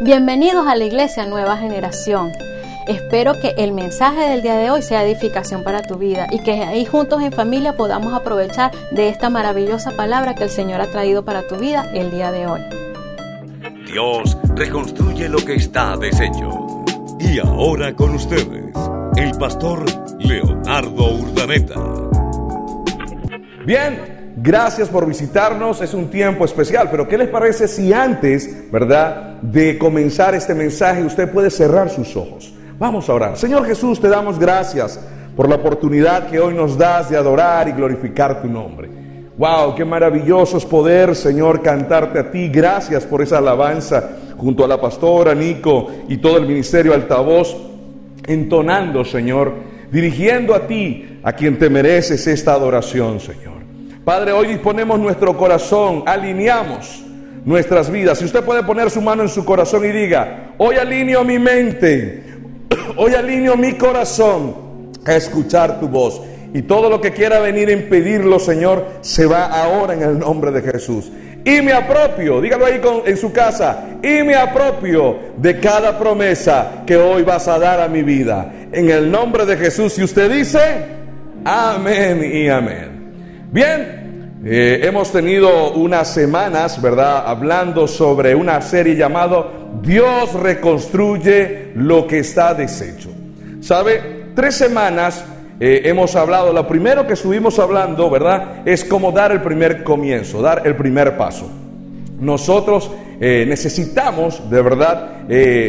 Bienvenidos a la Iglesia Nueva Generación. Espero que el mensaje del día de hoy sea edificación para tu vida y que ahí juntos en familia podamos aprovechar de esta maravillosa palabra que el Señor ha traído para tu vida el día de hoy. Dios reconstruye lo que está deshecho. Y ahora con ustedes, el pastor Leonardo Urdaneta. Bien, gracias por visitarnos. Es un tiempo especial, pero ¿qué les parece si antes, verdad, de comenzar este mensaje usted puede cerrar sus ojos? Vamos a orar. Señor Jesús, te damos gracias por la oportunidad que hoy nos das de adorar y glorificar tu nombre. Wow, qué maravilloso es poder, Señor, cantarte a ti. Gracias por esa alabanza junto a la pastora Nico y todo el ministerio altavoz, entonando, Señor, dirigiendo a ti, a quien te mereces esta adoración, Señor. Padre, hoy disponemos nuestro corazón, alineamos nuestras vidas. Si usted puede poner su mano en su corazón y diga, hoy alineo mi mente, Hoy alineo mi corazón a escuchar tu voz. Y todo lo que quiera venir a impedirlo, Señor, se va ahora en el nombre de Jesús. Y me apropio, dígalo ahí en su casa, y me apropio de cada promesa que hoy vas a dar a mi vida. En el nombre de Jesús. Y usted dice, amén y amén. Bien, eh, hemos tenido unas semanas, ¿verdad? Hablando sobre una serie llamado Dios reconstruye lo que está deshecho. ¿Sabe? Tres semanas eh, hemos hablado, lo primero que estuvimos hablando, ¿verdad? Es cómo dar el primer comienzo, dar el primer paso. Nosotros eh, necesitamos de verdad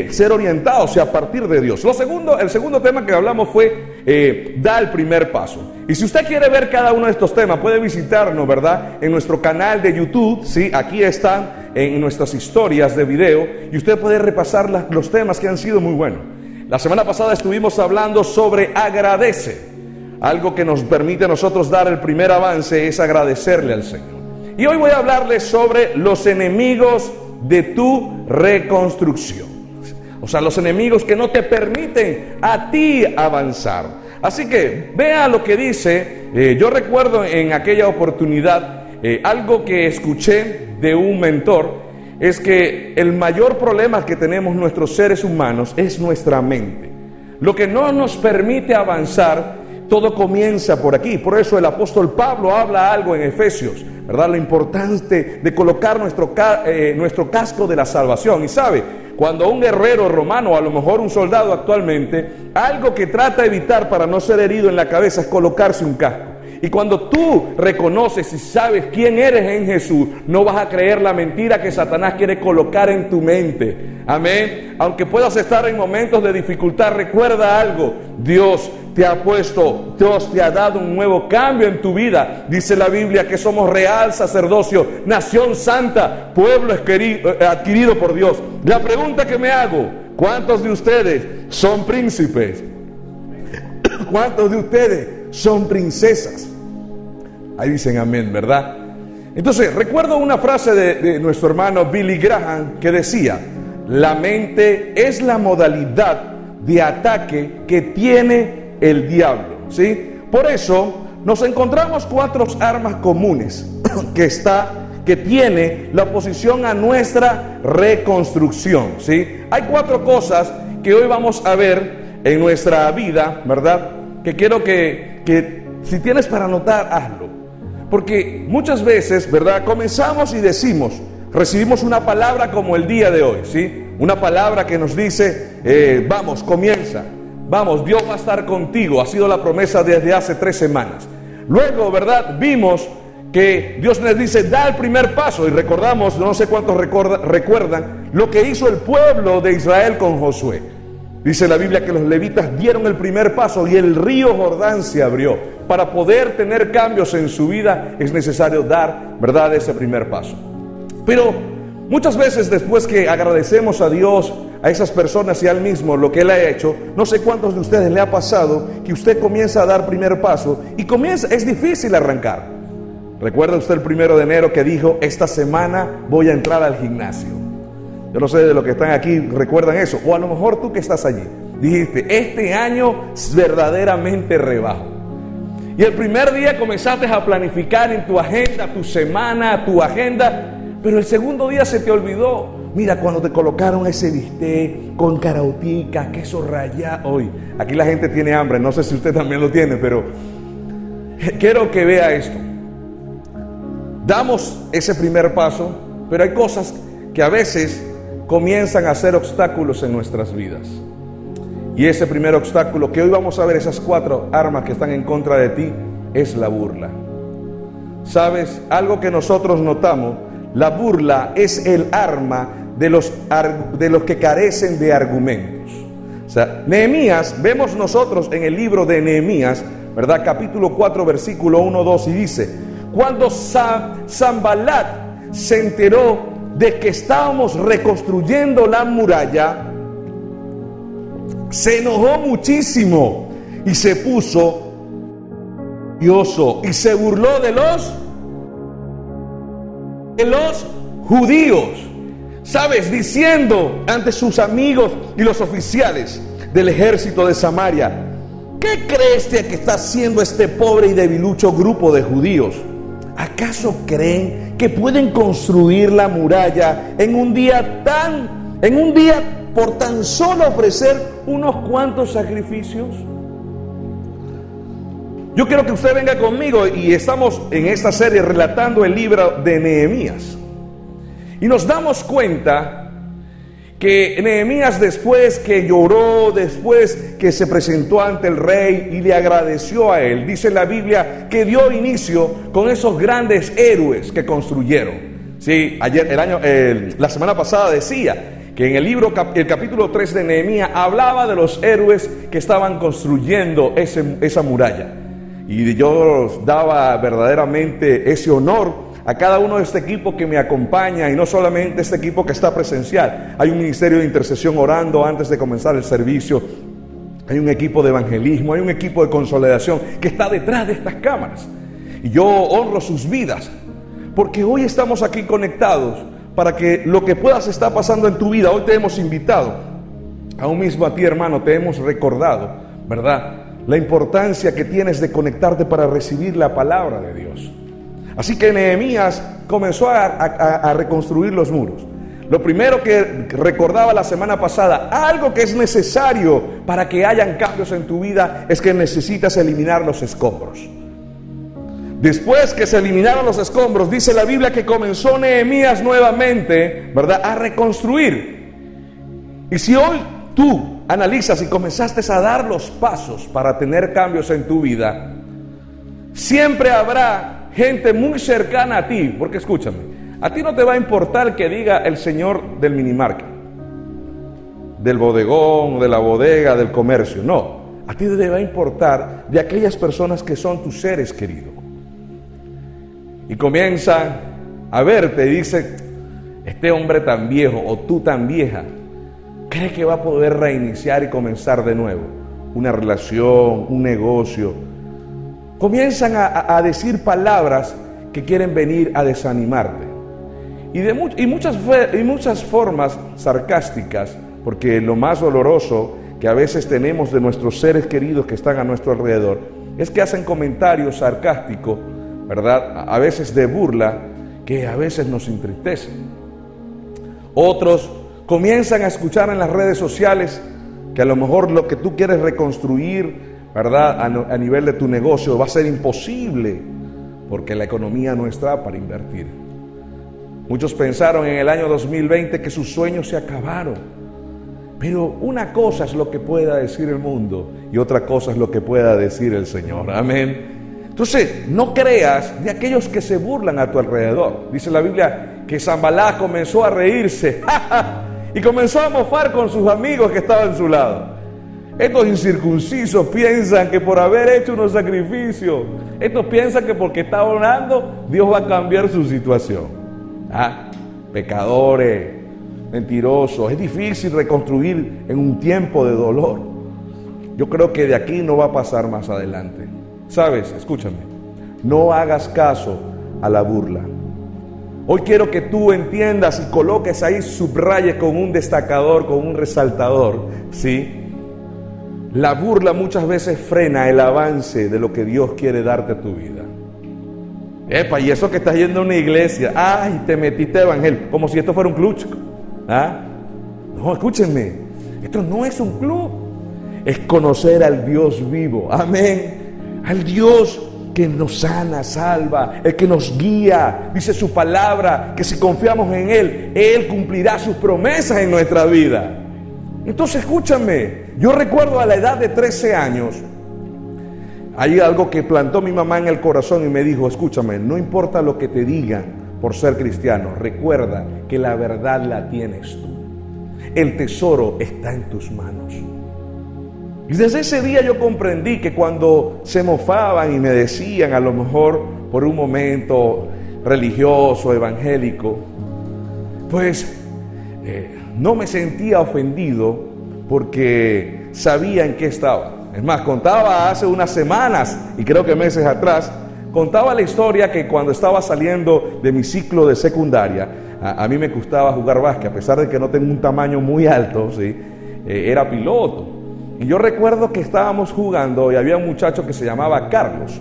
ser orientados y a partir de Dios. Lo segundo, el segundo tema que hablamos fue eh, dar el primer paso. Y si usted quiere ver cada uno de estos temas, puede visitarnos, ¿verdad? En nuestro canal de YouTube, ¿sí? Aquí están en nuestras historias de video y usted puede repasar los temas que han sido muy buenos. La semana pasada estuvimos hablando sobre agradece. Algo que nos permite a nosotros dar el primer avance es agradecerle al Señor. Y hoy voy a hablarles sobre los enemigos de tu reconstrucción. O sea, los enemigos que no te permiten a ti avanzar. Así que vea lo que dice. Eh, yo recuerdo en aquella oportunidad eh, algo que escuché de un mentor. Es que el mayor problema que tenemos nuestros seres humanos es nuestra mente. Lo que no nos permite avanzar todo comienza por aquí. Por eso el apóstol Pablo habla algo en Efesios, ¿verdad? Lo importante de colocar nuestro, eh, nuestro casco de la salvación. Y sabe, cuando un guerrero romano, a lo mejor un soldado actualmente, algo que trata de evitar para no ser herido en la cabeza es colocarse un casco. Y cuando tú reconoces y sabes quién eres en Jesús, no vas a creer la mentira que Satanás quiere colocar en tu mente. Amén. Aunque puedas estar en momentos de dificultad, recuerda algo. Dios te ha puesto, Dios te ha dado un nuevo cambio en tu vida. Dice la Biblia que somos real sacerdocio, nación santa, pueblo eh, adquirido por Dios. La pregunta que me hago, ¿cuántos de ustedes son príncipes? ¿Cuántos de ustedes son princesas? Ahí dicen amén, ¿verdad? Entonces, recuerdo una frase de, nuestro hermano Billy Graham que decía, la mente es la modalidad de ataque que tiene el diablo, ¿sí? Por eso nos encontramos cuatro armas comunes que está que tiene la oposición a nuestra reconstrucción, ¿sí? Hay cuatro cosas que hoy vamos a ver en nuestra vida, ¿verdad? Que quiero que, que si tienes para anotar, hazlo. Porque muchas veces, ¿verdad? Comenzamos y decimos, recibimos una palabra como el día de hoy, ¿sí? Una palabra que nos dice, eh, vamos, comienza, vamos, Dios va a estar contigo, ha sido la promesa desde hace tres semanas. Luego, ¿verdad? Vimos que Dios les dice, da el primer paso y recordamos, no sé cuántos recuerdan, lo que hizo el pueblo de Israel con Josué. Dice la Biblia que los levitas dieron el primer paso y el río Jordán se abrió. Para poder tener cambios en su vida es necesario dar, ¿verdad?, ese primer paso. Pero muchas veces después que agradecemos a Dios, a esas personas y al mismo lo que Él ha hecho, no sé cuántos de ustedes le ha pasado que usted comienza a dar primer paso y comienza, es difícil arrancar. ¿Recuerda usted el primero de enero que dijo, esta semana voy a entrar al gimnasio? Yo no sé de los que están aquí recuerdan eso. O a lo mejor tú que estás allí. Dijiste, este año verdaderamente rebajo. Y el primer día comenzaste a planificar en tu agenda, tu semana, tu agenda. Pero el segundo día se te olvidó. mira, cuando te colocaron ese bistec con carautica, queso rallado. Hoy, aquí la gente tiene hambre, no sé si usted también lo tiene, pero quiero que vea esto. Damos ese primer paso, pero hay cosas que a veces comienzan a ser obstáculos en nuestras vidas. Y ese primer obstáculo que hoy vamos a ver, esas cuatro armas que están en contra de ti, es la burla. ¿Sabes? Algo que nosotros notamos, la burla es el arma de los, de los que carecen de argumentos. O sea, Nehemías, vemos nosotros en el libro de Nehemías, ¿verdad? Capítulo 4, versículo 1, 2, y dice, cuando Zambalat se enteró de que estábamos reconstruyendo la muralla, se enojó muchísimo y se puso y se burló de los de los judíos. ¿Sabes? Diciendo ante sus amigos y los oficiales del ejército de Samaria, ¿qué crees que está haciendo este pobre y debilucho grupo de judíos? ¿Acaso creen que pueden construir la muralla en un día tan, en un día por tan solo ofrecer unos cuantos sacrificios? Yo quiero que usted venga conmigo y estamos en esta serie relatando el libro de Nehemías. Y nos damos cuenta que Nehemías después que lloró, después que se presentó ante el rey y le agradeció a él, dice la Biblia que dio inicio con esos grandes héroes que construyeron. Sí, ayer, el año, la semana pasada decía que en el libro, el capítulo 3 de Nehemías hablaba de los héroes que estaban construyendo ese, esa muralla. Y yo daba verdaderamente ese honor a cada uno de este equipo que me acompaña y no solamente este equipo que está presencial. Hay un ministerio de intercesión orando antes de comenzar el servicio. Hay un equipo de evangelismo, hay un equipo de consolidación que está detrás de estas cámaras. Y yo honro sus vidas, porque hoy estamos aquí conectados para que lo que puedas estar pasando en tu vida, hoy te hemos invitado, aún mismo a ti hermano, te hemos recordado, ¿verdad? La importancia que tienes de conectarte para recibir la palabra de Dios. Así que Nehemías comenzó a, reconstruir los muros. Lo primero que recordaba la semana pasada, algo que es necesario para que hayan cambios en tu vida, es que necesitas eliminar los escombros. Después que se eliminaron los escombros, dice la Biblia que comenzó Nehemías nuevamente, ¿verdad?, a reconstruir. Y si hoy tú analizas y comenzaste a dar los pasos para tener cambios en tu vida, siempre habrá gente muy cercana a ti, porque escúchame, a ti no te va a importar que diga el señor del minimarket, del bodegón, de la bodega, del comercio, no, a ti te va a importar de aquellas personas que son tus seres queridos. Y comienzan a verte y dicen, este hombre tan viejo o tú tan vieja, cree que va a poder reiniciar y comenzar de nuevo una relación, un negocio. Comienzan a, decir palabras que quieren venir a desanimarte. Y, de y, muchas, y muchas formas sarcásticas, porque lo más doloroso que a veces tenemos de nuestros seres queridos que están a nuestro alrededor es que hacen comentarios sarcásticos, ¿verdad? A veces de burla, que a veces nos entristecen. Otros comienzan a escuchar en las redes sociales que a lo mejor lo que tú quieres reconstruir, ¿verdad? A, nivel de tu negocio va a ser imposible porque la economía no está para invertir. Muchos pensaron en el año 2020 que sus sueños se acabaron. Pero una cosa es lo que pueda decir el mundo y otra cosa es lo que pueda decir el Señor. Amén. Entonces, no creas de aquellos que se burlan a tu alrededor. Dice la Biblia que Zambalá comenzó a reírse. y comenzó a mofar con sus amigos que estaban a su lado. Estos incircuncisos piensan que por haber hecho unos sacrificios, estos piensan que porque está orando, Dios va a cambiar su situación. Ah, pecadores, mentirosos. Es difícil reconstruir en un tiempo de dolor. Yo creo que de aquí no va a pasar más adelante. Sabes, escúchame, no hagas caso a la burla. Hoy quiero que tú entiendas y coloques ahí, subraye con un destacador, con un resaltador, ¿sí? La burla muchas veces frena el avance de lo que Dios quiere darte a tu vida. Epa, y eso que estás yendo a una iglesia, ay, te metiste evangelio, como si esto fuera un club. ¿Ah? No, escúchenme, esto no es un club, es conocer al Dios vivo, amén, al Dios que nos sana, salva, el que nos guía, dice su palabra, que si confiamos en Él, Él cumplirá sus promesas en nuestra vida. Entonces escúchame, yo recuerdo a la edad de 13 años, hay algo que plantó mi mamá en el corazón y me dijo, escúchame, no importa lo que te digan por ser cristiano, recuerda que la verdad la tienes tú. El tesoro está en tus manos. Y desde ese día yo comprendí que cuando se mofaban y me decían, a lo mejor por un momento religioso, evangélico, pues eh, no me sentía ofendido porque sabía en qué estaba. Es más, contaba hace unas semanas y creo que meses atrás, contaba la historia que cuando estaba saliendo de mi ciclo de secundaria, a, mí me gustaba jugar básquet, a pesar de que no tengo un tamaño muy alto, ¿sí? Eh, era piloto. Y yo recuerdo que estábamos jugando y había un muchacho que se llamaba Carlos.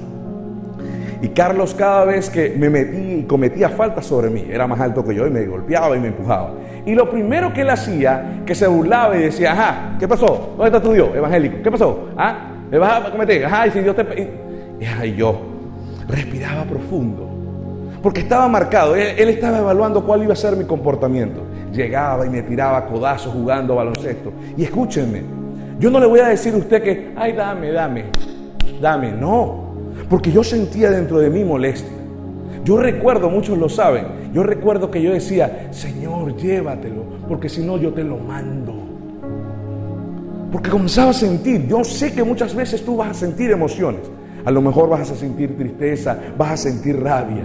Y Carlos cada vez que me metí y cometía falta sobre mí, era más alto que yo y me golpeaba y me empujaba. Y lo primero que él hacía, que se burlaba y decía, ajá, ¿qué pasó? ¿Dónde está tu Dios evangélico? ¿Qué pasó? ¿Ah? ¿Me vas a cometer? Ajá, y si Dios te... Y, yo respiraba profundo. Porque estaba marcado, él, él, estaba evaluando cuál iba a ser mi comportamiento. Llegaba y me tiraba codazos jugando baloncesto. Y escúchenme, yo no le voy a decir a usted que, ay, dame, dame, dame. No, porque yo sentía dentro de mí molestia. Yo recuerdo, muchos lo saben, yo recuerdo que yo decía, Señor, llévatelo, porque si no yo te lo mando. Porque comenzaba a sentir, yo sé que muchas veces tú vas a sentir emociones. A lo mejor vas a sentir tristeza, vas a sentir rabia.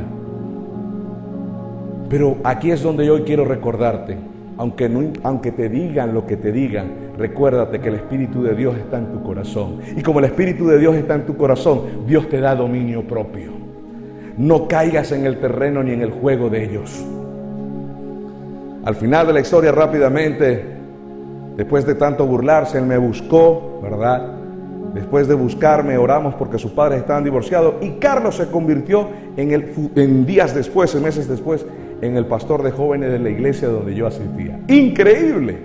Pero aquí es donde yo hoy quiero recordarte, aunque, no, aunque te digan lo que te digan, recuérdate que el Espíritu de Dios está en tu corazón. Y como el Espíritu de Dios está en tu corazón, Dios te da dominio propio. No caigas en el terreno ni en el juego de ellos. Al final de la historia rápidamente, después de tanto burlarse, él me buscó, ¿verdad? Después de buscarme, oramos porque sus padres estaban divorciados y Carlos se convirtió en, el, en días después, en meses después, en el pastor de jóvenes de la iglesia donde yo asistía. Increíble.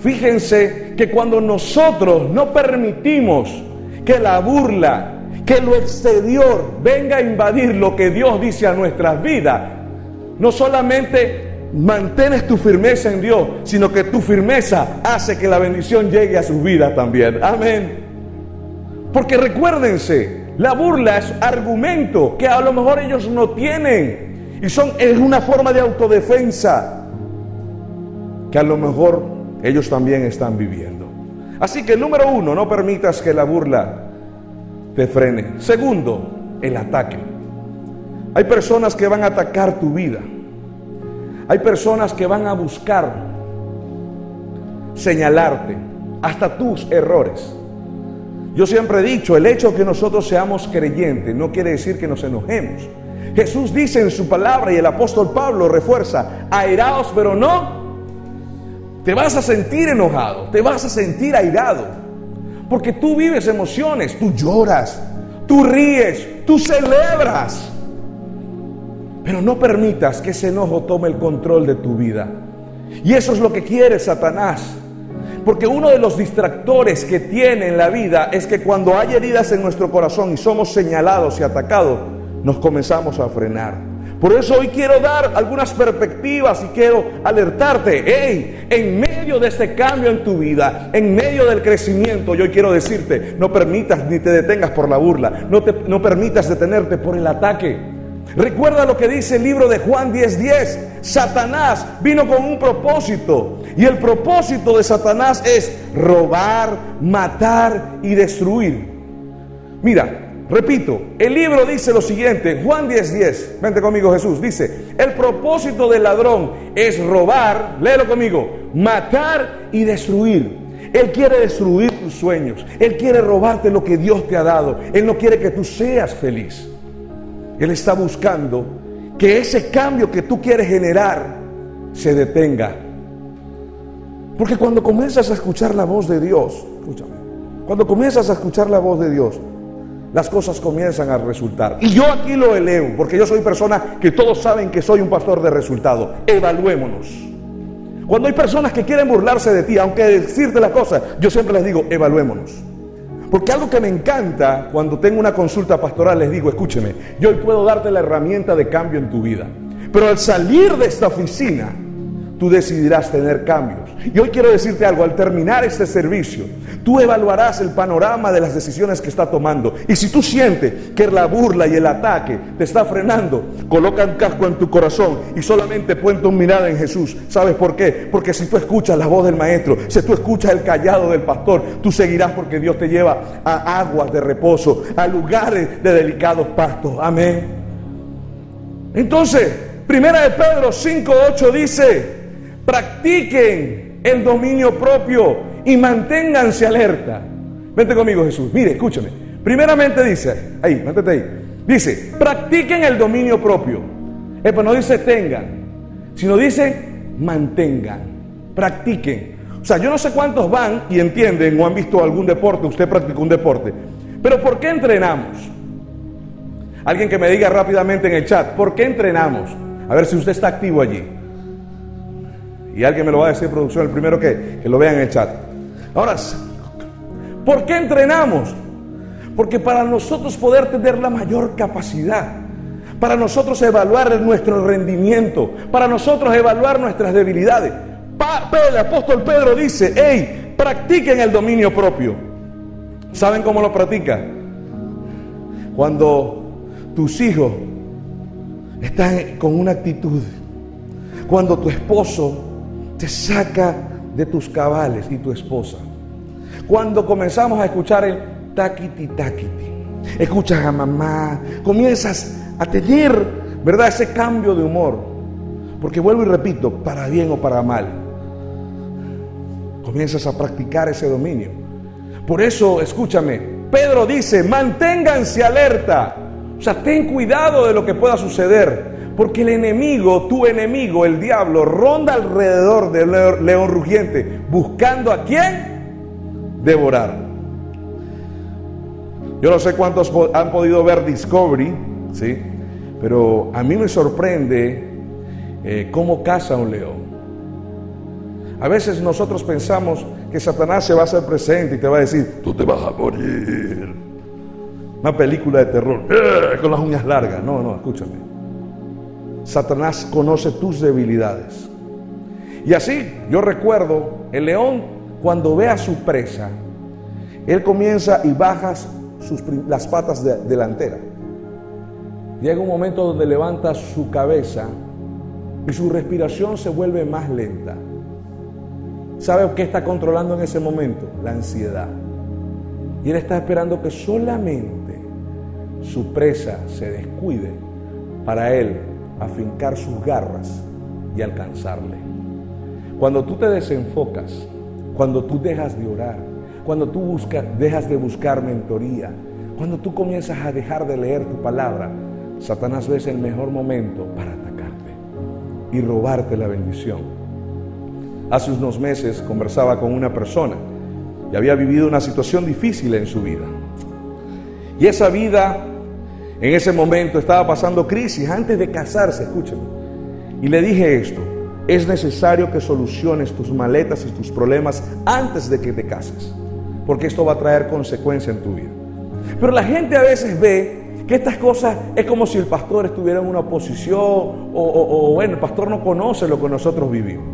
Fíjense que cuando nosotros no permitimos que la burla, que lo exterior venga a invadir lo que Dios dice a nuestras vidas, no solamente mantienes tu firmeza en Dios, sino que tu firmeza hace que la bendición llegue a sus vidas también. Amén. Porque recuérdense, la burla es argumento que a lo mejor ellos no tienen y son es una forma de autodefensa que a lo mejor ellos también están viviendo. Así que número uno, no permitas que la burla te frene. Segundo, el ataque. Hay personas que van a atacar tu vida. Hay personas que van a buscar señalarte hasta tus errores. Yo siempre he dicho, el hecho que nosotros seamos creyentes no quiere decir que nos enojemos. Jesús dice en su palabra y el apóstol Pablo refuerza, airaos pero no. Te vas a sentir enojado, te vas a sentir airado. Porque tú vives emociones, tú lloras, tú ríes, tú celebras. Pero no permitas que ese enojo tome el control de tu vida. Y eso es lo que quiere Satanás. Porque uno de los distractores que tiene en la vida es que cuando hay heridas en nuestro corazón y somos señalados y atacados, nos comenzamos a frenar. Por eso hoy quiero dar algunas perspectivas y quiero alertarte, hey, en medio de este cambio en tu vida, en medio del crecimiento, yo quiero decirte, no permitas ni te detengas por la burla, no, te, no permitas detenerte por el ataque. Recuerda lo que dice el libro de Juan 10:10. 10. Satanás vino con un propósito. Y el propósito de Satanás es robar, matar y destruir. Mira, Repito, el libro dice lo siguiente, Juan 10:10, 10, vente conmigo Jesús, dice, el propósito del ladrón es robar, léelo conmigo, matar y destruir. Él quiere destruir tus sueños, Él quiere robarte lo que Dios te ha dado, Él no quiere que tú seas feliz. Él está buscando que ese cambio que tú quieres generar se detenga. Porque cuando comienzas a escuchar la voz de Dios, escúchame, cuando comienzas a escuchar la voz de Dios, las cosas comienzan a resultar. Y yo aquí lo elevo, porque yo soy persona que todos saben que soy un pastor de resultado. Evaluémonos. Cuando hay personas que quieren burlarse de ti, aunque decirte la cosa, yo siempre les digo, evaluémonos. Porque algo que me encanta cuando tengo una consulta pastoral, les digo, escúcheme, yo hoy puedo darte la herramienta de cambio en tu vida. Pero al salir de esta oficina, tú decidirás tener cambios. Y hoy quiero decirte algo, al terminar este servicio, tú evaluarás el panorama de las decisiones que está tomando. Y si tú sientes que la burla y el ataque te está frenando, coloca un casco en tu corazón y solamente pon tu mirada en Jesús. ¿Sabes por qué? Porque si tú escuchas la voz del maestro, si tú escuchas el callado del pastor, tú seguirás porque Dios te lleva a aguas de reposo, a lugares de delicados pastos. Amén. Entonces, Primera de Pedro 5.8 dice, practiquen el dominio propio y manténganse alerta. Vente conmigo Jesús, mire, escúchame. Primeramente dice, ahí, mantente ahí, dice, practiquen el dominio propio. Epa, no dice tengan, sino dice mantengan, practiquen. O sea, yo no sé cuántos van y entienden o han visto algún deporte, usted practicó un deporte, pero ¿por qué entrenamos? Alguien que me diga rápidamente en el chat, ¿por qué entrenamos? A ver si usted está activo allí. Y alguien me lo va a decir, producción, el primero que, que lo vea en el chat. Ahora, ¿por qué entrenamos? Porque para nosotros poder tener la mayor capacidad, para nosotros evaluar nuestro rendimiento, para nosotros evaluar nuestras debilidades. el apóstol Pedro dice, hey, practiquen el dominio propio. ¿Saben cómo lo practica? Cuando tus hijos están con una actitud, cuando tu esposo te saca de tus cabales y tu esposa. Cuando comenzamos a escuchar el taquiti taquiti, escuchas a mamá, comienzas a tener, ¿verdad?, ese cambio de humor. Porque vuelvo y repito, para bien o para mal, comienzas a practicar ese dominio. Por eso, escúchame, Pedro dice, manténganse alerta. O sea, ten cuidado de lo que pueda suceder. Porque el enemigo, tu enemigo, el diablo, ronda alrededor del león rugiente, buscando a quién devorar. Yo no sé cuántos han podido ver Discovery, ¿sí? pero a mí me sorprende eh, cómo caza un león. A veces nosotros pensamos que Satanás se va a hacer presente y te va a decir, tú te vas a morir. Una película de terror, ¡eh! con las uñas largas. No, no, escúchame. Satanás conoce tus debilidades. Y así, yo recuerdo, el león cuando ve a su presa, él comienza y baja las patas delanteras. Llega un momento donde levanta su cabeza y su respiración se vuelve más lenta. ¿Sabe qué está controlando en ese momento? La ansiedad. Y él está esperando que solamente su presa se descuide para él afincar sus garras y alcanzarle. Cuando tú te desenfocas, cuando tú dejas de orar, cuando tú dejas de buscar mentoría, cuando tú comienzas a dejar de leer tu palabra, Satanás ve el mejor momento para atacarte y robarte la bendición. Hace unos meses conversaba con una persona y había vivido una situación difícil en su vida. Y esa vida en ese momento estaba pasando crisis antes de casarse, escúchame. Y le dije esto, es necesario que soluciones tus maletas y tus problemas antes de que te cases, porque esto va a traer consecuencia en tu vida. Pero la gente a veces ve que estas cosas es como si el pastor estuviera en una posición o, o bueno, el pastor no conoce lo que nosotros vivimos.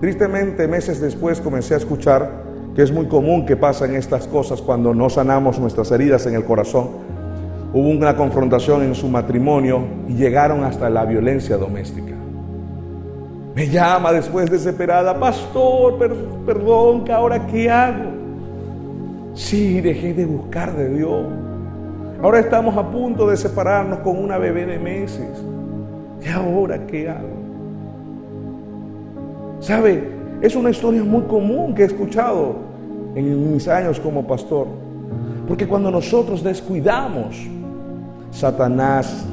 Tristemente, meses después comencé a escuchar que es muy común que pasen estas cosas cuando no sanamos nuestras heridas en el corazón hubo una confrontación en su matrimonio y llegaron hasta la violencia doméstica. Me llama después desesperada, pastor, perdón, que ahora qué hago. Sí, dejé de buscar de Dios. Ahora estamos a punto de separarnos con una bebé de meses. ¿Y ahora qué hago? ¿Sabe? Es una historia muy común que he escuchado en mis años como pastor. Porque cuando nosotros descuidamos Satanás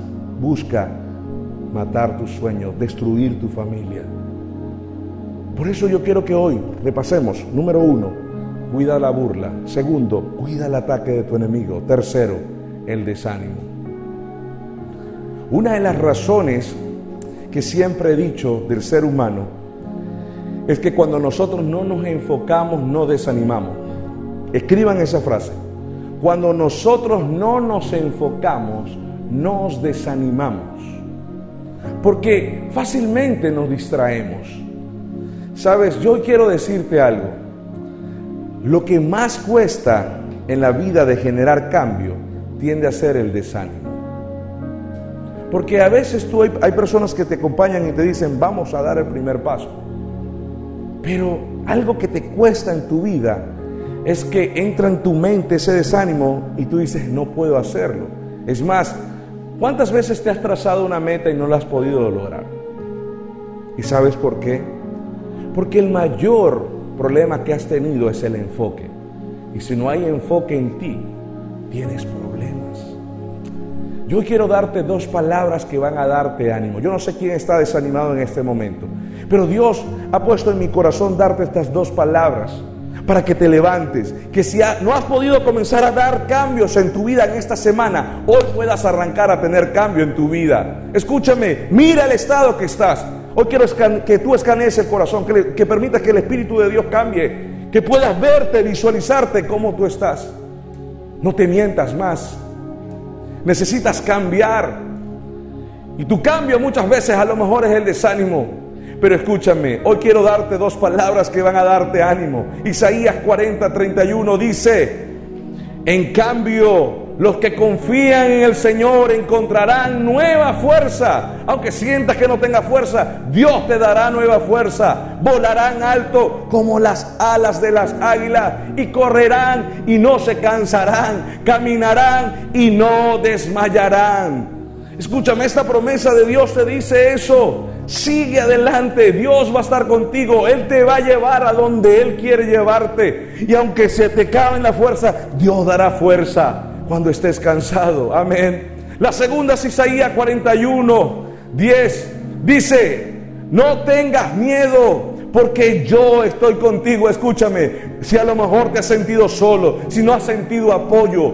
busca matar tus sueños, destruir tu familia. Por eso yo quiero que hoy repasemos, número uno, cuida la burla. Segundo, cuida el ataque de tu enemigo. Tercero, el desánimo. Una de las razones que siempre he dicho del ser humano es que cuando nosotros no nos enfocamos, no desanimamos. Escriban esa frase. Cuando nosotros no nos enfocamos, nos desanimamos. Porque fácilmente nos distraemos. Sabes, yo quiero decirte algo. Lo que más cuesta en la vida de generar cambio tiende a ser el desánimo. Porque a veces tú hay, hay, personas que te acompañan y te dicen, vamos a dar el primer paso. Pero algo que te cuesta en tu vida es que entra en tu mente ese desánimo y tú dices, no puedo hacerlo. Es más, ¿cuántas veces te has trazado una meta y no la has podido lograr? ¿Y sabes por qué? Porque el mayor problema que has tenido es el enfoque. Y si no hay enfoque en ti, tienes problemas. Yo quiero darte dos palabras que van a darte ánimo. Yo no sé quién está desanimado en este momento, pero Dios ha puesto en mi corazón darte estas dos palabras para que te levantes, que si no has podido comenzar a dar cambios en tu vida en esta semana, hoy puedas arrancar a tener cambio en tu vida. Escúchame, mira el estado que estás. Hoy quiero que tú escanees el corazón, que, que permitas que el Espíritu de Dios cambie, que puedas verte, visualizarte cómo tú estás. No te mientas más. Necesitas cambiar. Y tu cambio muchas veces a lo mejor es el desánimo. Pero escúchame, hoy quiero darte dos palabras que van a darte ánimo. Isaías 40, 31 dice, en cambio, los que confían en el Señor encontrarán nueva fuerza. Aunque sientas que no tenga fuerza, Dios te dará nueva fuerza. Volarán alto como las alas de las águilas y correrán y no se cansarán. Caminarán y no desmayarán. Escúchame, esta promesa de Dios te dice eso. Sigue adelante, Dios va a estar contigo, Él te va a llevar a donde Él quiere llevarte. Y aunque se te cabe la fuerza, Dios dará fuerza cuando estés cansado. Amén. La segunda es Isaías 41, 10. Dice, no tengas miedo porque yo estoy contigo. Escúchame, si a lo mejor te has sentido solo, si no has sentido apoyo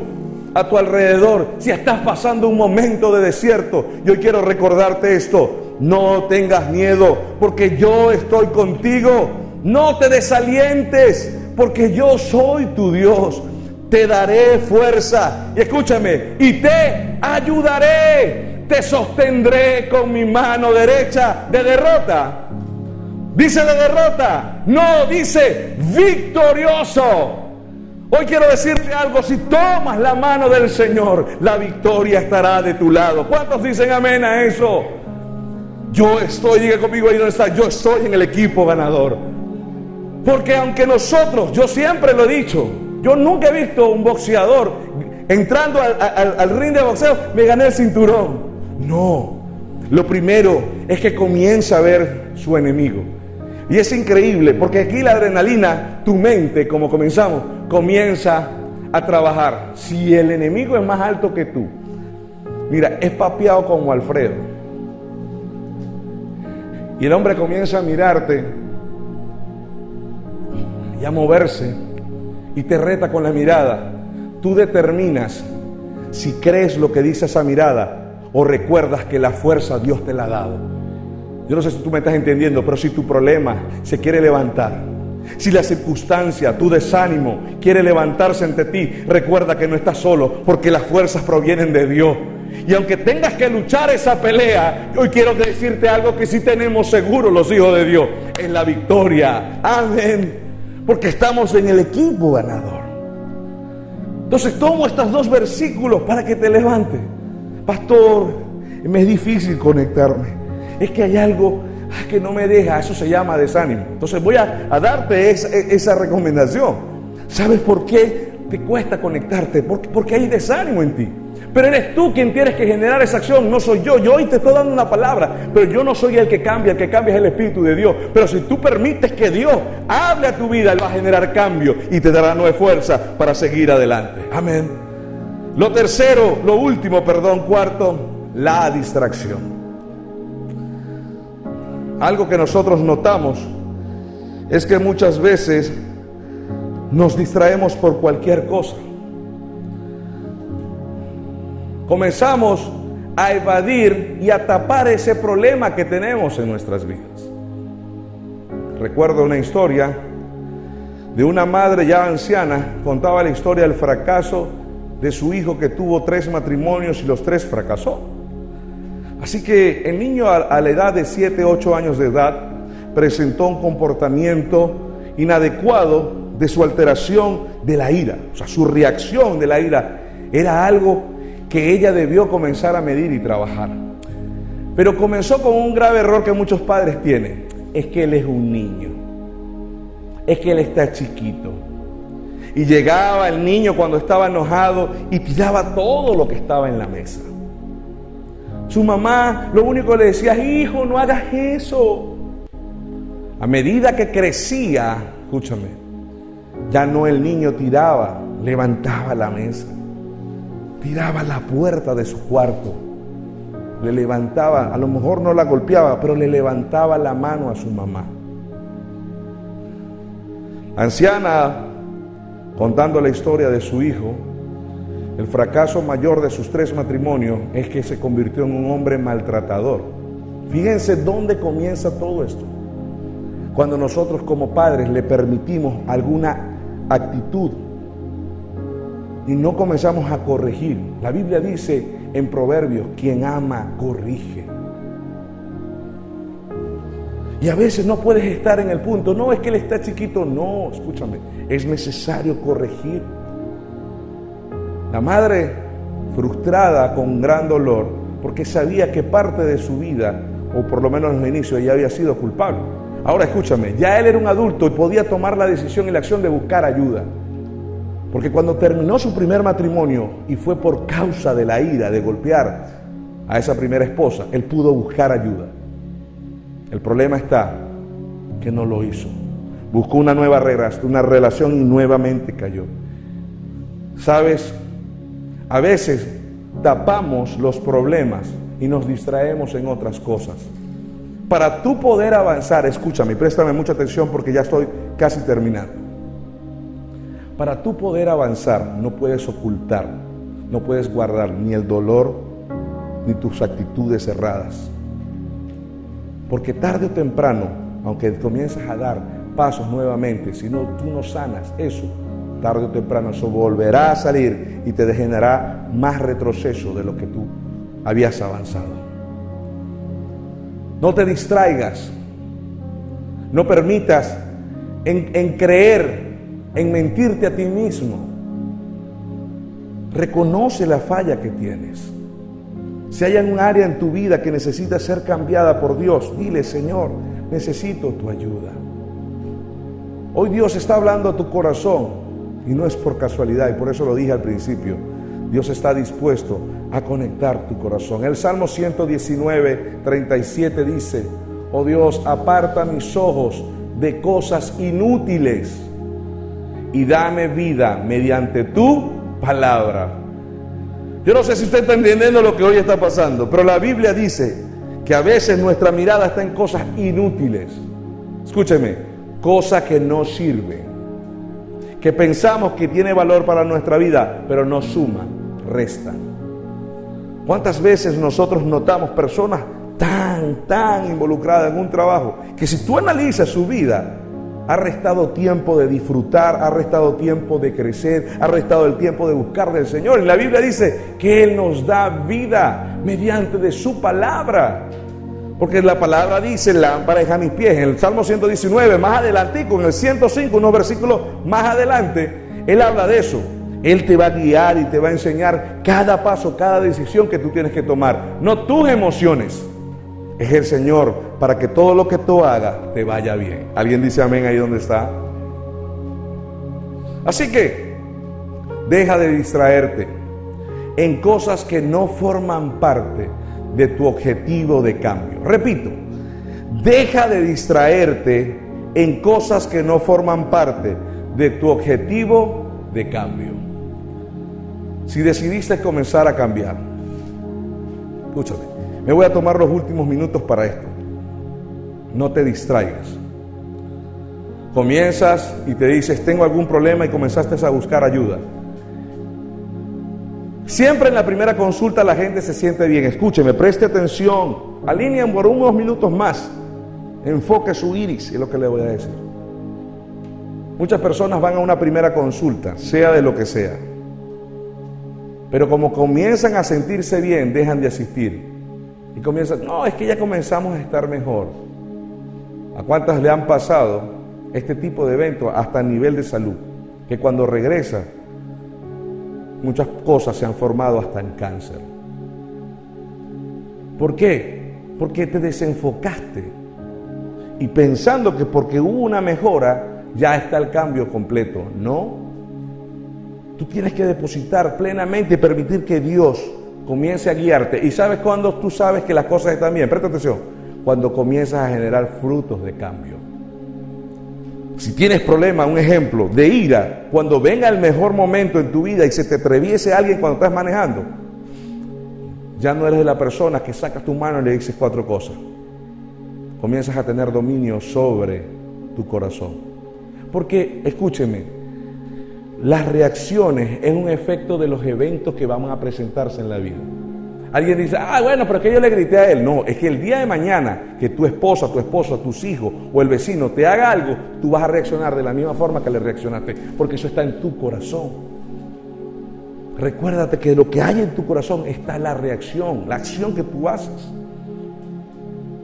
a tu alrededor, si estás pasando un momento de desierto, yo quiero recordarte esto. No tengas miedo, porque yo estoy contigo. No te desalientes, porque yo soy tu Dios. Te daré fuerza. Y escúchame, y te ayudaré. Te sostendré con mi mano derecha de derrota. Dice de derrota. No, dice victorioso. Hoy quiero decirte algo, si tomas la mano del Señor, la victoria estará de tu lado. ¿Cuántos dicen amén a eso? Yo estoy, diga conmigo ahí donde está, yo estoy en el equipo ganador. Porque aunque nosotros, yo siempre lo he dicho, yo nunca he visto un boxeador entrando al, ring de boxeo, me gané el cinturón. No, lo primero es que comienza a ver su enemigo. Y es increíble, porque aquí la adrenalina, tu mente, como comenzamos, comienza a trabajar. Si el enemigo es más alto que tú, mira, es papeado como Alfredo y el hombre comienza a mirarte y a moverse y te reta con la mirada. Tú determinas si crees lo que dice esa mirada o recuerdas que la fuerza Dios te la ha dado. Yo no sé si tú me estás entendiendo, pero si tu problema se quiere levantar, si la circunstancia, tu desánimo quiere levantarse ante ti, recuerda que no estás solo, porque las fuerzas provienen de Dios. Y aunque tengas que luchar esa pelea, hoy quiero decirte algo que sí tenemos seguro los hijos de Dios, en la victoria. Amén. Porque estamos en el equipo ganador. Entonces tomo estos dos versículos para que te levantes. Pastor, me es difícil conectarme. Es que hay algo que no me deja, eso se llama desánimo. Entonces voy a, darte esa, esa, recomendación. ¿Sabes por qué te cuesta conectarte? Porque, porque hay desánimo en ti. Pero eres tú quien tienes que generar esa acción, no soy yo. Yo hoy te estoy dando una palabra, pero yo no soy el que cambia, el que cambia es el Espíritu de Dios. Pero si tú permites que Dios hable a tu vida, Él va a generar cambio y te dará nueva fuerza para seguir adelante. Amén. Lo tercero, lo último, perdón, cuarto, la distracción. Algo que nosotros notamos es que muchas veces nos distraemos por cualquier cosa comenzamos a evadir y a tapar ese problema que tenemos en nuestras vidas. recuerdo una historia de una madre ya anciana, contaba la historia del fracaso de su hijo que tuvo tres matrimonios y los tres fracasó. Así que el niño a, la edad de 7, 8 años de edad presentó un comportamiento inadecuado de su alteración de la ira. O sea, su reacción de la ira era algo que ella debió comenzar a medir y trabajar. Pero comenzó con un grave error que muchos padres tienen. Es que él es un niño. Es que él está chiquito. Y llegaba el niño cuando estaba enojado y tiraba todo lo que estaba en la mesa. Su mamá lo único que le decía, hijo, no hagas eso. A medida que crecía, escúchame, ya no el niño tiraba, levantaba la mesa, tiraba la puerta de su cuarto, le levantaba, a lo mejor no la golpeaba, pero le levantaba la mano a su mamá. anciana, contando la historia de su hijo, el fracaso mayor de sus tres matrimonios es que se convirtió en un hombre maltratador. Fíjense dónde comienza todo esto. Cuando nosotros como padres le permitimos alguna actitud y no comenzamos a corregir. La Biblia dice en Proverbios, quien ama, corrige. Y a veces no puedes estar en el punto, no es que él está chiquito, no, escúchame, es necesario corregir. La madre frustrada con gran dolor, porque sabía que parte de su vida, o por lo menos en el inicio, ella había sido culpable. Ahora escúchame, ya él era un adulto y podía tomar la decisión y la acción de buscar ayuda. Porque cuando terminó su primer matrimonio y fue por causa de la ira, de golpear a esa primera esposa, él pudo buscar ayuda. El problema está que no lo hizo. Buscó una nueva una relación y nuevamente cayó. ¿Sabes? A veces tapamos los problemas y nos distraemos en otras cosas. Para tú poder avanzar, escúchame, préstame mucha atención porque ya estoy casi terminando. Para tú poder avanzar, no puedes ocultar, no puedes guardar ni el dolor ni tus actitudes cerradas. Porque tarde o temprano, aunque comienzas a dar pasos nuevamente, si no tú no sanas eso, tarde o temprano eso volverá a salir y te degenerará más retroceso de lo que tú habías avanzado. No te distraigas, no permitas en creer, en mentirte a ti mismo. Reconoce la falla que tienes. Si hay un área en tu vida que necesita ser cambiada por Dios, dile, Señor, necesito tu ayuda. Hoy Dios está hablando a tu corazón y no es por casualidad, y por eso lo dije al principio. Dios está dispuesto a conectar tu corazón. El Salmo 119, 37 dice, oh Dios, aparta mis ojos de cosas inútiles y dame vida mediante tu palabra. Yo no sé si usted está entendiendo lo que hoy está pasando, pero la Biblia dice que a veces nuestra mirada está en cosas inútiles. Escúcheme, cosas que no sirven que pensamos que tiene valor para nuestra vida, pero no suman, restan. ¿Cuántas veces nosotros notamos personas tan, tan involucradas en un trabajo que si tú analizas su vida, ha restado tiempo de disfrutar, ha restado tiempo de crecer, ha restado el tiempo de buscar del Señor. Y la Biblia dice que Él nos da vida mediante de su palabra. Porque la palabra dice, lámpara es a mis pies. En el Salmo 119, más adelante, con el 105, unos versículos más adelante, Él habla de eso. Él te va a guiar y te va a enseñar cada paso, cada decisión que tú tienes que tomar. No tus emociones. Es el Señor para que todo lo que tú hagas te vaya bien. ¿Alguien dice amén ahí donde está? Así que, deja de distraerte en cosas que no forman parte de tu objetivo de cambio. Repito, deja de distraerte en cosas que no forman parte de tu objetivo de cambio. Si decidiste comenzar a cambiar, escúchame, me voy a tomar los últimos minutos para esto. No te distraigas. Comienzas y te dices, tengo algún problema y comenzaste a buscar ayuda. Siempre en la primera consulta la gente se siente bien. Escúcheme, preste atención. Alinean por unos minutos más. enfoque su iris, es lo que le voy a decir. Muchas personas van a una primera consulta, sea de lo que sea. Pero como comienzan a sentirse bien, dejan de asistir. Y comienzan, no, es que ya comenzamos a estar mejor. ¿A cuántas le han pasado este tipo de eventos hasta a nivel de salud? Que cuando regresa, muchas cosas se han formado hasta en cáncer. ¿Por qué? Porque te desenfocaste. Y pensando que porque hubo una mejora, ya está el cambio completo. No. Tú tienes que depositar plenamente y permitir que Dios comience a guiarte. ¿Y sabes cuándo tú sabes que las cosas están bien? Presta atención. Cuando comienzas a generar frutos de cambio. Si tienes problema, un ejemplo de ira, cuando venga el mejor momento en tu vida y se te atreviese alguien cuando estás manejando, ya no eres de la persona que sacas tu mano y le dices cuatro cosas. Comienzas a tener dominio sobre tu corazón. Porque, escúcheme, las reacciones es un efecto de los eventos que van a presentarse en la vida. Alguien dice, ah, bueno, pero es que yo le grité a él. No, es que el día de mañana que tu esposa, tu esposo, tus hijos o el vecino te haga algo, tú vas a reaccionar de la misma forma que le reaccionaste, porque eso está en tu corazón. Recuérdate que lo que hay en tu corazón está la reacción, la acción que tú haces.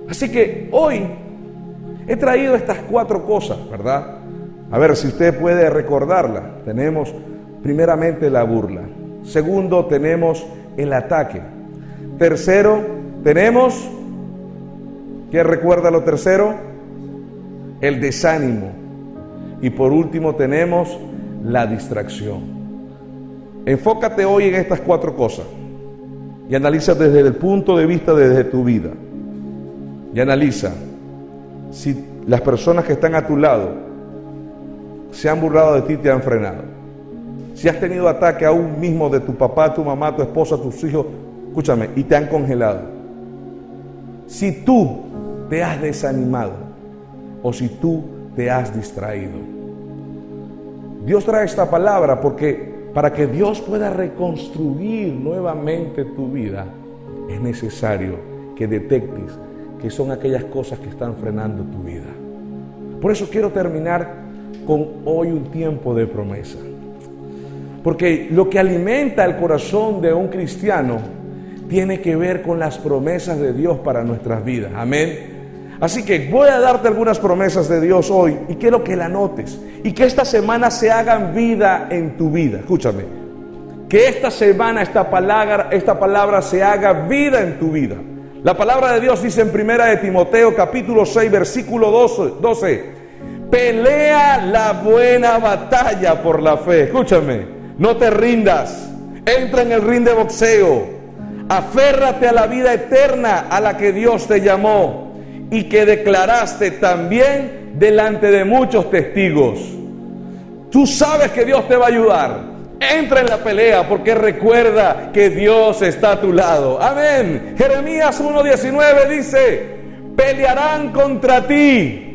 Así que hoy he traído estas cuatro cosas, ¿verdad? A ver si usted puede recordarla. Tenemos primeramente la burla. Segundo, tenemos el ataque. Tercero, tenemos, ¿qué recuerda lo tercero? El desánimo. Y por último tenemos la distracción. Enfócate hoy en estas cuatro cosas y analiza desde el punto de vista desde tu vida. Y analiza si las personas que están a tu lado se han burlado de ti te han frenado. Si has tenido ataque aún mismo de tu papá, tu mamá, tu esposa, tus hijos, escúchame, y te han congelado. Si tú te has desanimado o si tú te has distraído. Dios trae esta palabra porque para que Dios pueda reconstruir nuevamente tu vida, es necesario que detectes que son aquellas cosas que están frenando tu vida. Por eso quiero terminar con hoy un tiempo de promesa. Porque lo que alimenta el corazón de un cristiano tiene que ver con las promesas de Dios para nuestras vidas. Amén. Así que voy a darte algunas promesas de Dios hoy y quiero que la notes y que esta semana se hagan vida en tu vida. Escúchame, que esta semana esta palabra, esta palabra se haga vida en tu vida. La palabra de Dios dice en primera de Timoteo capítulo 6 versículo 12, 12 pelea la buena batalla por la fe. Escúchame, no te rindas, entra en el ring de boxeo, aférrate a la vida eterna a la que Dios te llamó y que declaraste también delante de muchos testigos. Tú sabes que Dios te va a ayudar. Entra en la pelea porque recuerda que Dios está a tu lado. Amén. Jeremías 1.19 dice, pelearán contra ti,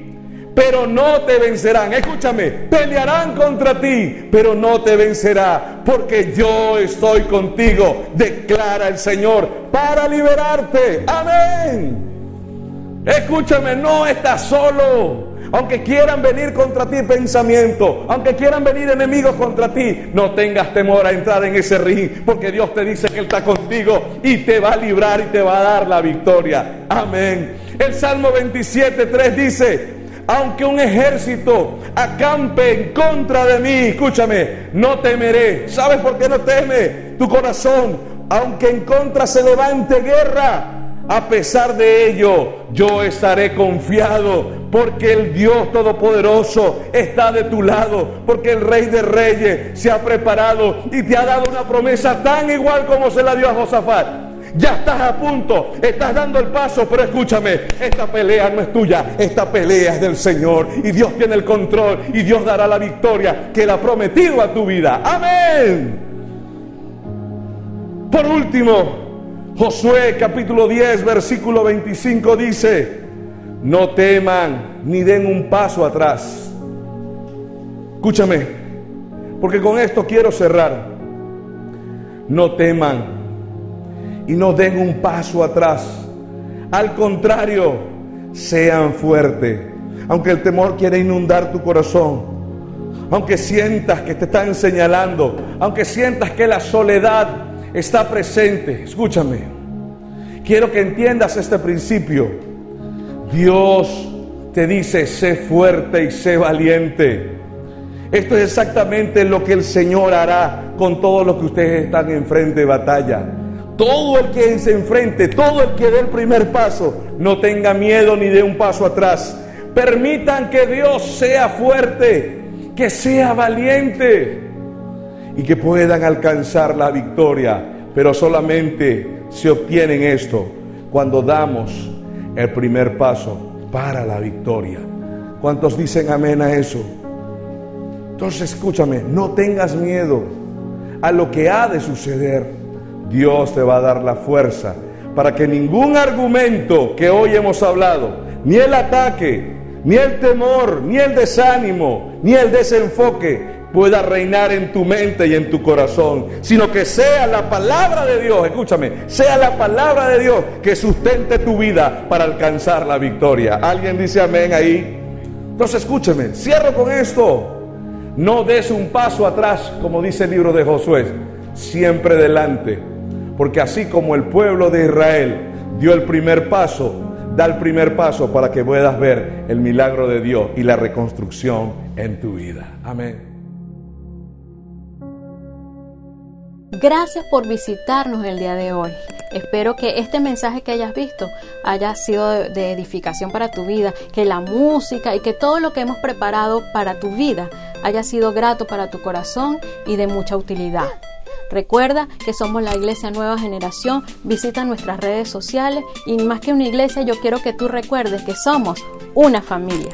pero no te vencerán. Escúchame, pelearán contra ti, pero no te vencerá, porque yo estoy contigo, declara el Señor, para liberarte. Amén. Escúchame, no estás solo. Aunque quieran venir contra ti pensamiento, aunque quieran venir enemigos contra ti, no tengas temor a entrar en ese ring, porque Dios te dice que Él está contigo y te va a librar y te va a dar la victoria. Amén. El Salmo 27, 3 dice, aunque un ejército acampe en contra de mí, escúchame, no temeré. ¿Sabes por qué no teme tu corazón? Aunque en contra se levante guerra, a pesar de ello, yo estaré confiado porque el Dios Todopoderoso está de tu lado, porque el Rey de Reyes se ha preparado y te ha dado una promesa tan igual como se la dio a Josafat. Ya estás a punto, estás dando el paso, pero escúchame, esta pelea no es tuya, esta pelea es del Señor y Dios tiene el control y Dios dará la victoria que Él ha prometido a tu vida. Amén. Por último, Josué capítulo 10, versículo 25 dice, no teman ni den un paso atrás. Escúchame, porque con esto quiero cerrar. No teman y no den un paso atrás. Al contrario, sean fuertes. Aunque el temor quiere inundar tu corazón, aunque sientas que te están señalando, aunque sientas que la soledad está presente, escúchame, quiero que entiendas este principio. Dios te dice, sé fuerte y sé valiente. Esto es exactamente lo que el Señor hará con todos los que ustedes están en frente de batalla. Todo el que se enfrente, todo el que dé el primer paso, no tenga miedo ni dé un paso atrás. Permitan que Dios sea fuerte, que sea valiente y que puedan alcanzar la victoria. Pero solamente se obtienen esto cuando damos el primer paso para la victoria. ¿Cuántos dicen amén a eso? Entonces escúchame, no tengas miedo a lo que ha de suceder. Dios te va a dar la fuerza para que ningún argumento que hoy hemos hablado, ni el ataque, ni el temor, ni el desánimo, ni el desenfoque pueda reinar en tu mente y en tu corazón, sino que sea la palabra de Dios, escúchame, sea la palabra de Dios que sustente tu vida para alcanzar la victoria. ¿Alguien dice amén ahí? Entonces escúchame, cierro con esto. No des un paso atrás, como dice el libro de Josué, siempre delante porque así como el pueblo de Israel dio el primer paso, da el primer paso para que puedas ver el milagro de Dios y la reconstrucción en tu vida. Amén. Gracias por visitarnos el día de hoy. Espero que este mensaje que hayas visto haya sido de edificación para tu vida, que la música y que todo lo que hemos preparado para tu vida haya sido grato para tu corazón y de mucha utilidad. Recuerda que somos la Iglesia Nueva Generación, visita nuestras redes sociales y más que una iglesia yo quiero que tú recuerdes que somos una familia.